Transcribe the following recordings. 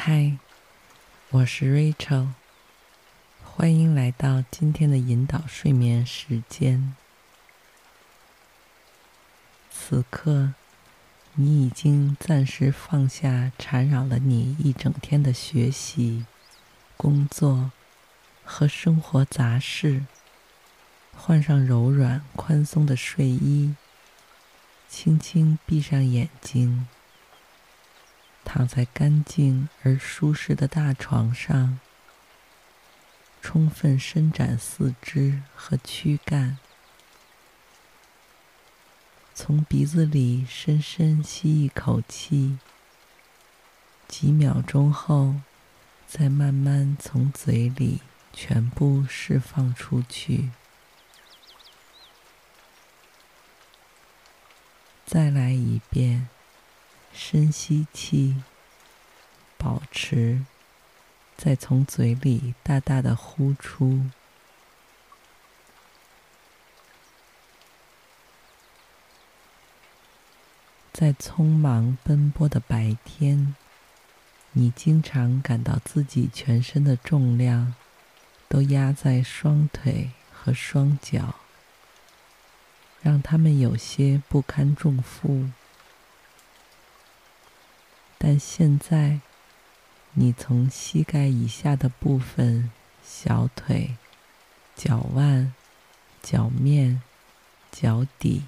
嗨，我是 Rachel，欢迎来到今天的引导睡眠时间。此刻，你已经暂时放下缠绕了你一整天的学习、工作和生活杂事，换上柔软宽松的睡衣，轻轻闭上眼睛。躺在干净而舒适的大床上，充分伸展四肢和躯干，从鼻子里深深吸一口气，几秒钟后，再慢慢从嘴里全部释放出去。再来一遍。深吸气，保持，再从嘴里大大的呼出。在匆忙奔波的白天，你经常感到自己全身的重量都压在双腿和双脚，让他们有些不堪重负。但现在，你从膝盖以下的部分、小腿、脚腕、脚面、脚底，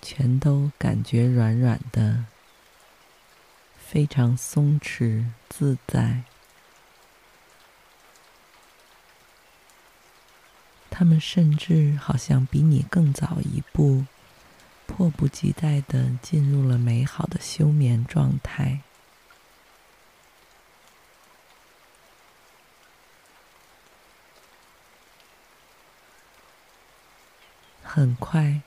全都感觉软软的，非常松弛自在。他们甚至好像比你更早一步。迫不及待的进入了美好的休眠状态。很快，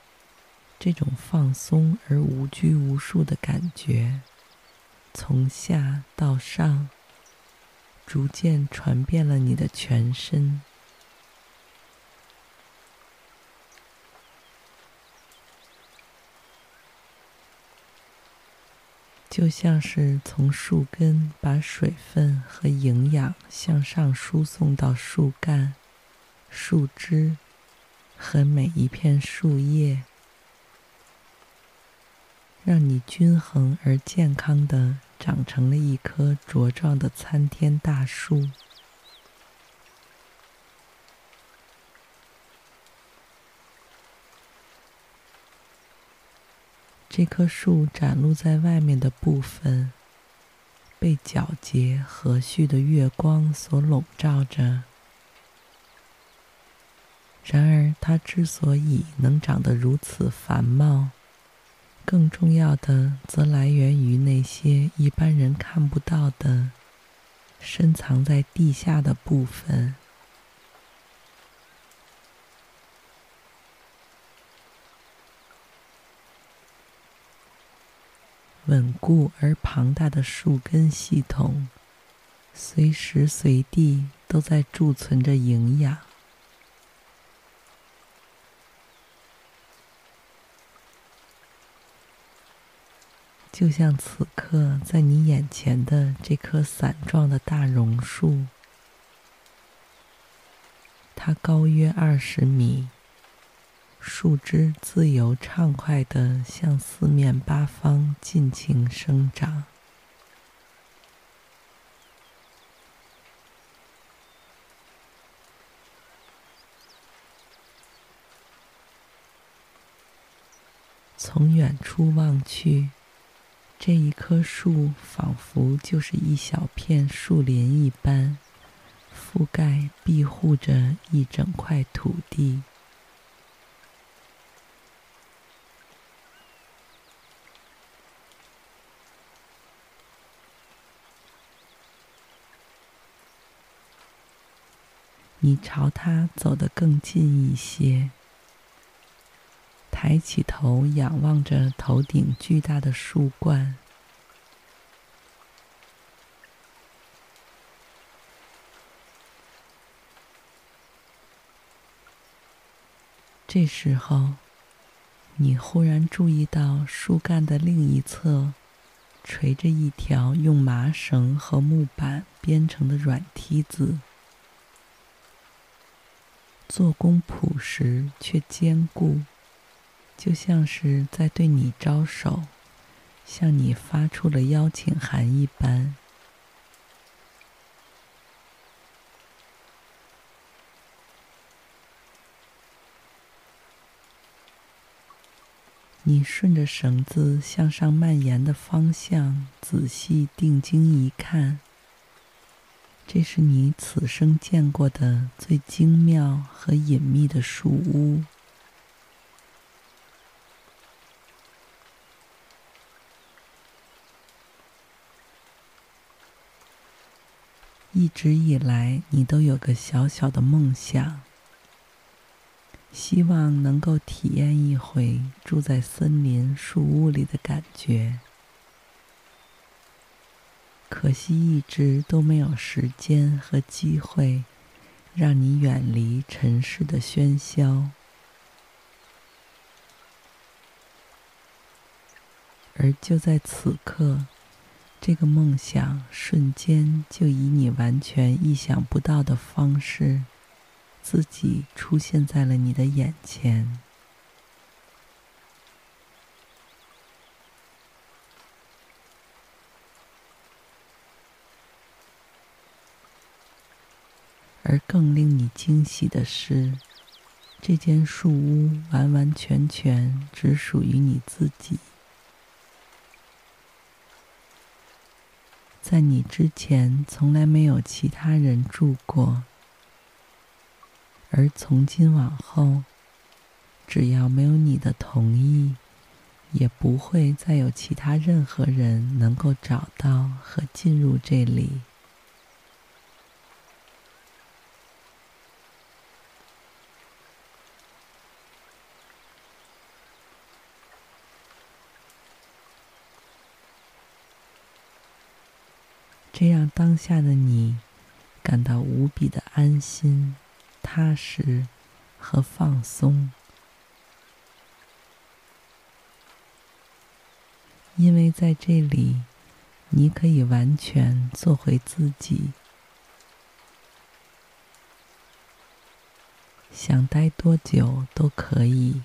这种放松而无拘无束的感觉，从下到上，逐渐传遍了你的全身。就像是从树根把水分和营养向上输送到树干、树枝和每一片树叶，让你均衡而健康的长成了一棵茁壮的参天大树。这棵树展露在外面的部分，被皎洁和煦的月光所笼罩着。然而，它之所以能长得如此繁茂，更重要的则来源于那些一般人看不到的、深藏在地下的部分。稳固而庞大的树根系统，随时随地都在贮存着营养，就像此刻在你眼前的这棵伞状的大榕树，它高约二十米。树枝自由畅快地向四面八方尽情生长。从远处望去这一棵树仿佛就是一小片树林一般覆盖庇护着一整块土地。你朝它走得更近一些。抬起头，仰望着头顶巨大的树冠。这时候，你忽然注意到树干的另一侧，垂着一条用麻绳和木板编成的软梯子，做工朴实却坚固。就像是在对你招手，向你发出了邀请函一般。你顺着绳子向上蔓延的方向仔细定睛一看，这是你此生见过的最精妙和隐秘的树屋。一直以来，你都有个小小的梦想，希望能够体验一回住在森林树屋里的感觉。可惜一直都没有时间和机会，让你远离尘世的喧嚣。而就在此刻。这个梦想瞬间就以你完全意想不到的方式，自己出现在了你的眼前。而更令你惊喜的是，这间树屋完完全全只属于你自己。在你之前，从来没有其他人住过，而从今往后，只要没有你的同意，也不会再有其他任何人能够找到和进入这里。这让当下的你感到无比的安心、踏实和放松，因为在这里，你可以完全做回自己，想待多久都可以，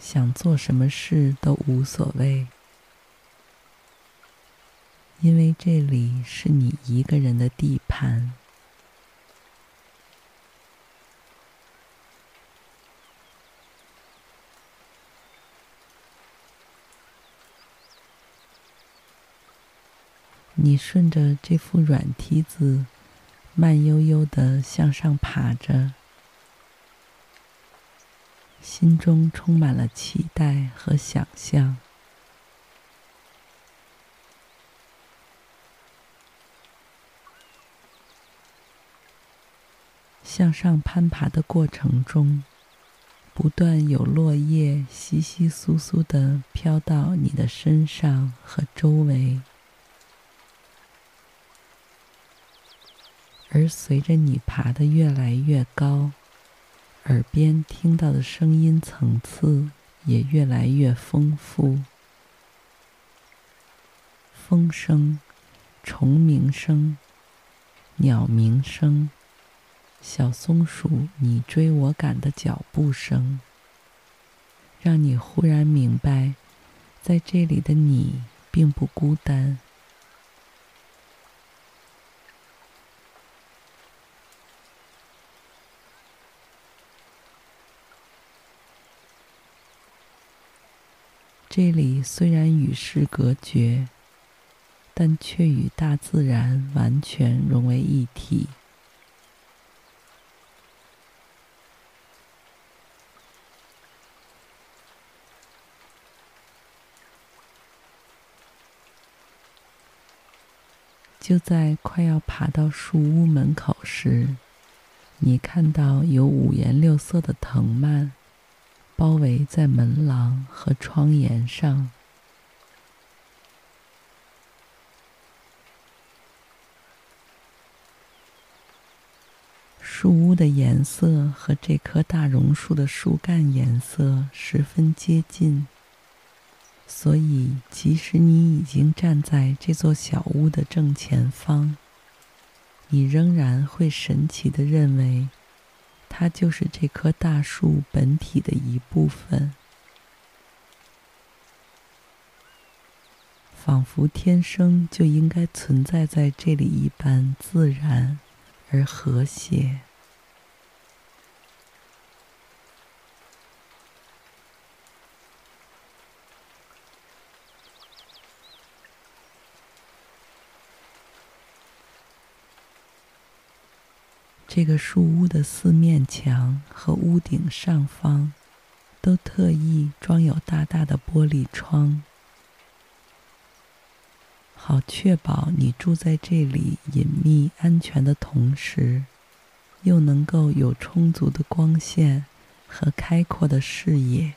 想做什么事都无所谓。因为这里是你一个人的地盘。你顺着这副软梯子，慢悠悠的向上爬着，心中充满了期待和想象。向上攀爬的过程中，不断有落叶稀稀疏疏的飘到你的身上和周围，而随着你爬得越来越高，耳边听到的声音层次也越来越丰富，风声、虫鸣声、鸟鸣声。小松鼠你追我赶的脚步声，让你忽然明白，在这里的你并不孤单。这里虽然与世隔绝，但却与大自然完全融为一体。就在快要爬到树屋门口时，你看到有五颜六色的藤蔓包围在门廊和窗沿上。树屋的颜色和这棵大榕树的树干颜色十分接近。所以，即使你已经站在这座小屋的正前方，你仍然会神奇地认为，它就是这棵大树本体的一部分，仿佛天生就应该存在在这里一般自然而和谐。这个树屋的四面墙和屋顶上方，都特意装有大大的玻璃窗，好确保你住在这里隐秘安全的同时，又能够有充足的光线和开阔的视野。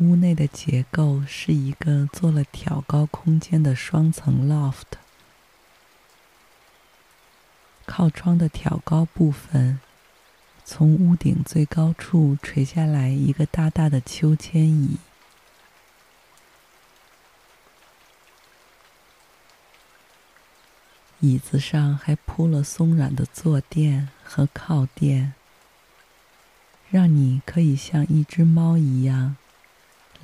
屋的结构是一个做了挑高空间的双层 loft，靠窗的挑高部分，从屋顶最高处垂下来一个大大的秋千椅，椅子上还铺了松软的坐垫和靠垫，让你可以像一只猫一样。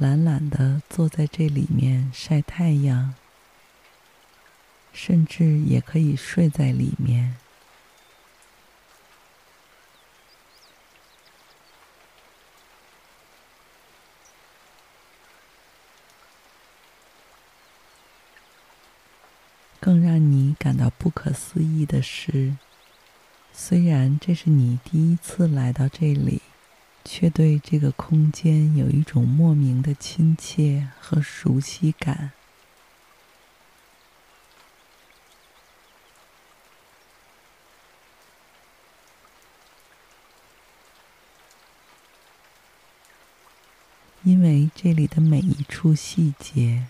懒懒的坐在这里面晒太阳，甚至也可以睡在里面。更让你感到不可思议的是，虽然这是你第一次来到这里。却对这个空间有一种莫名的亲切和熟悉感，因为这里的每一处细节，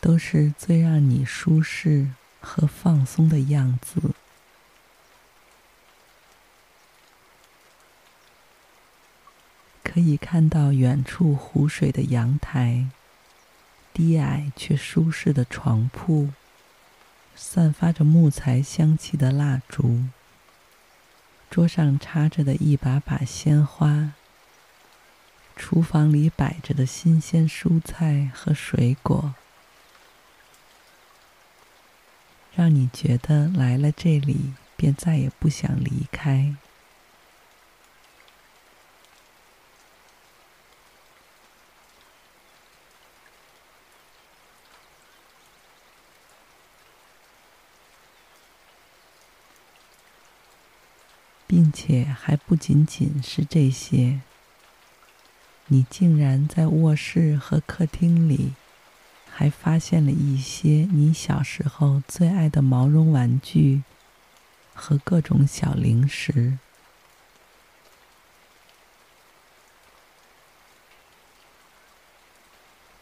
都是最让你舒适和放松的样子。可以看到远处湖水的阳台，低矮却舒适的床铺，散发着木材香气的蜡烛，桌上插着的一把把鲜花，厨房里摆着的新鲜蔬菜和水果，让你觉得来了这里便再也不想离开。并而且还不仅仅是这些，你竟然在卧室和客厅里，还发现了一些你小时候最爱的毛绒玩具和各种小零食，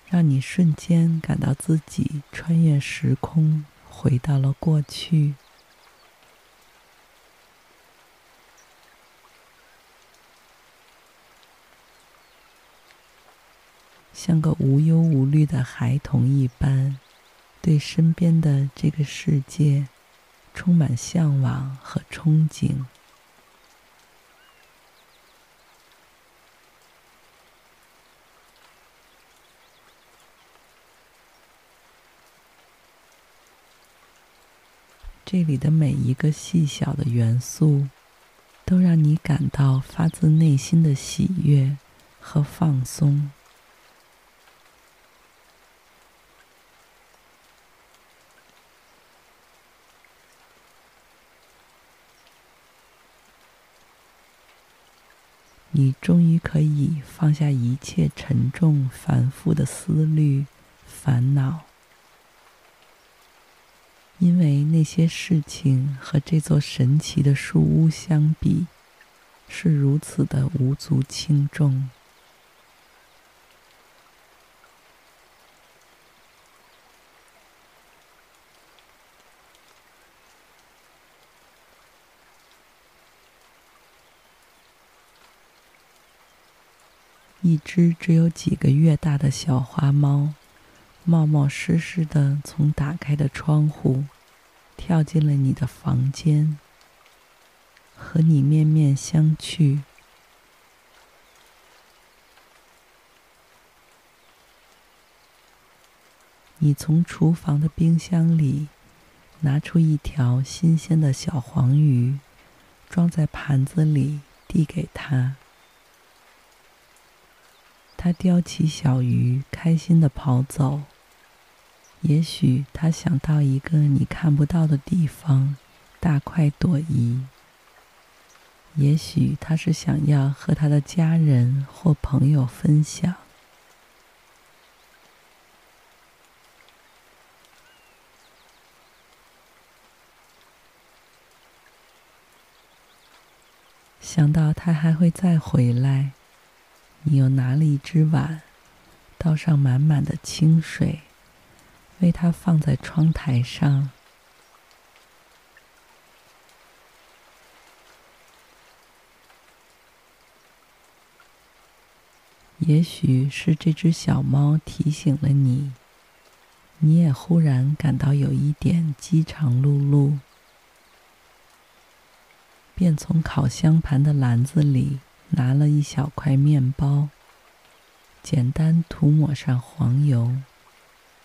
让你瞬间感到自己穿越时空，回到了过去。像个无忧无虑的孩童一般，对身边的这个世界充满向往和憧憬。这里的每一个细小的元素，都让你感到发自内心的喜悦和放松。你终于可以放下一切沉重繁复的思虑、烦恼，因为那些事情和这座神奇的树屋相比，是如此的无足轻重。一只只有几个月大的小花猫，冒冒失失地从打开的窗户跳进了你的房间，和你面面相觑。你从厨房的冰箱里拿出一条新鲜的小黄鱼，装在盘子里，递给他。他叼起小鱼，开心的跑走。也许他想到一个你看不到的地方，大快朵颐。也许他是想要和他的家人或朋友分享。想到他还会再回来。你又拿了一只碗，倒上满满的清水，为它放在窗台上。也许是这只小猫提醒了你，你也忽然感到有一点饥肠辘辘，便从烤箱盘的篮子里。拿了一小块面包，简单涂抹上黄油，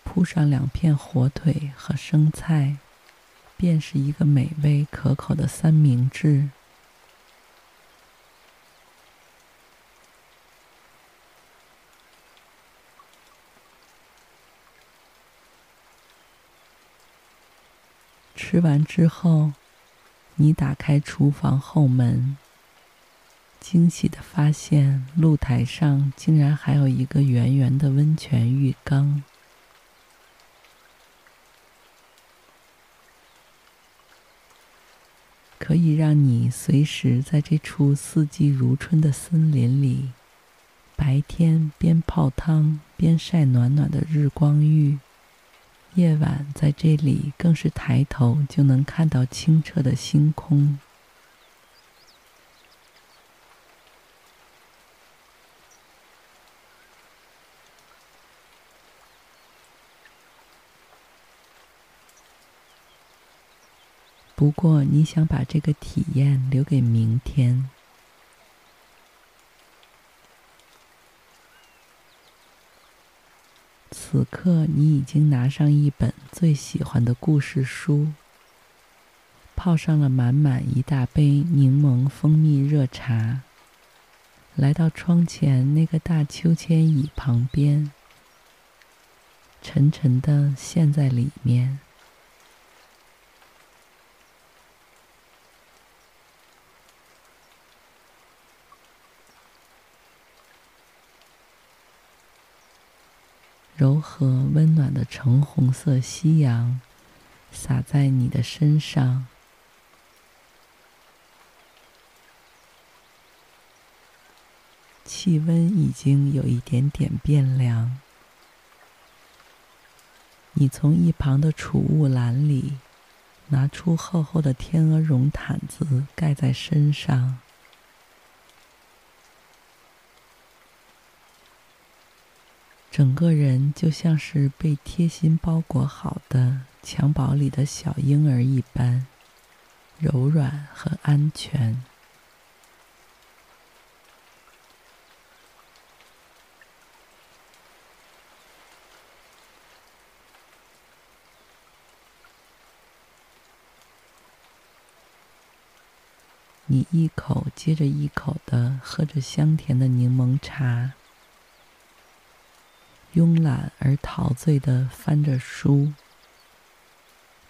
铺上两片火腿和生菜，便是一个美味可口的三明治。吃完之后，你打开厨房后门。惊喜的发现，露台上竟然还有一个圆圆的温泉浴缸，可以让你随时在这处四季如春的森林里，白天边泡汤边晒暖暖的日光浴，夜晚在这里更是抬头就能看到清澈的星空。不过，你想把这个体验留给明天。此刻，你已经拿上一本最喜欢的故事书，泡上了满满一大杯柠檬蜂蜜热茶，来到窗前那个大秋千椅旁边，沉沉地陷在里面。柔和温暖的橙红色夕阳洒在你的身上，气温已经有一点点变凉。你从一旁的储物篮里拿出厚厚的天鹅绒毯子盖在身上。整个人就像是被贴心包裹好的襁褓里的小婴儿一般，柔软和安全。你一口接着一口的喝着香甜的柠檬茶，慵懒而陶醉的翻着书，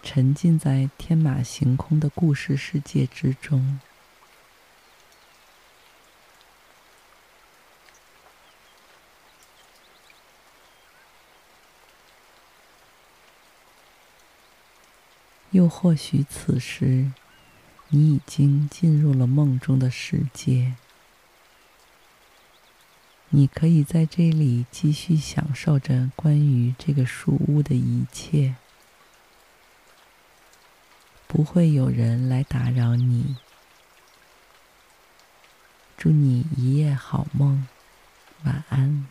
沉浸在天马行空的故事世界之中。又或许此时，你已经进入了梦中的世界，你可以在这里继续享受着关于这个树屋的一切，不会有人来打扰你。祝你一夜好梦，晚安。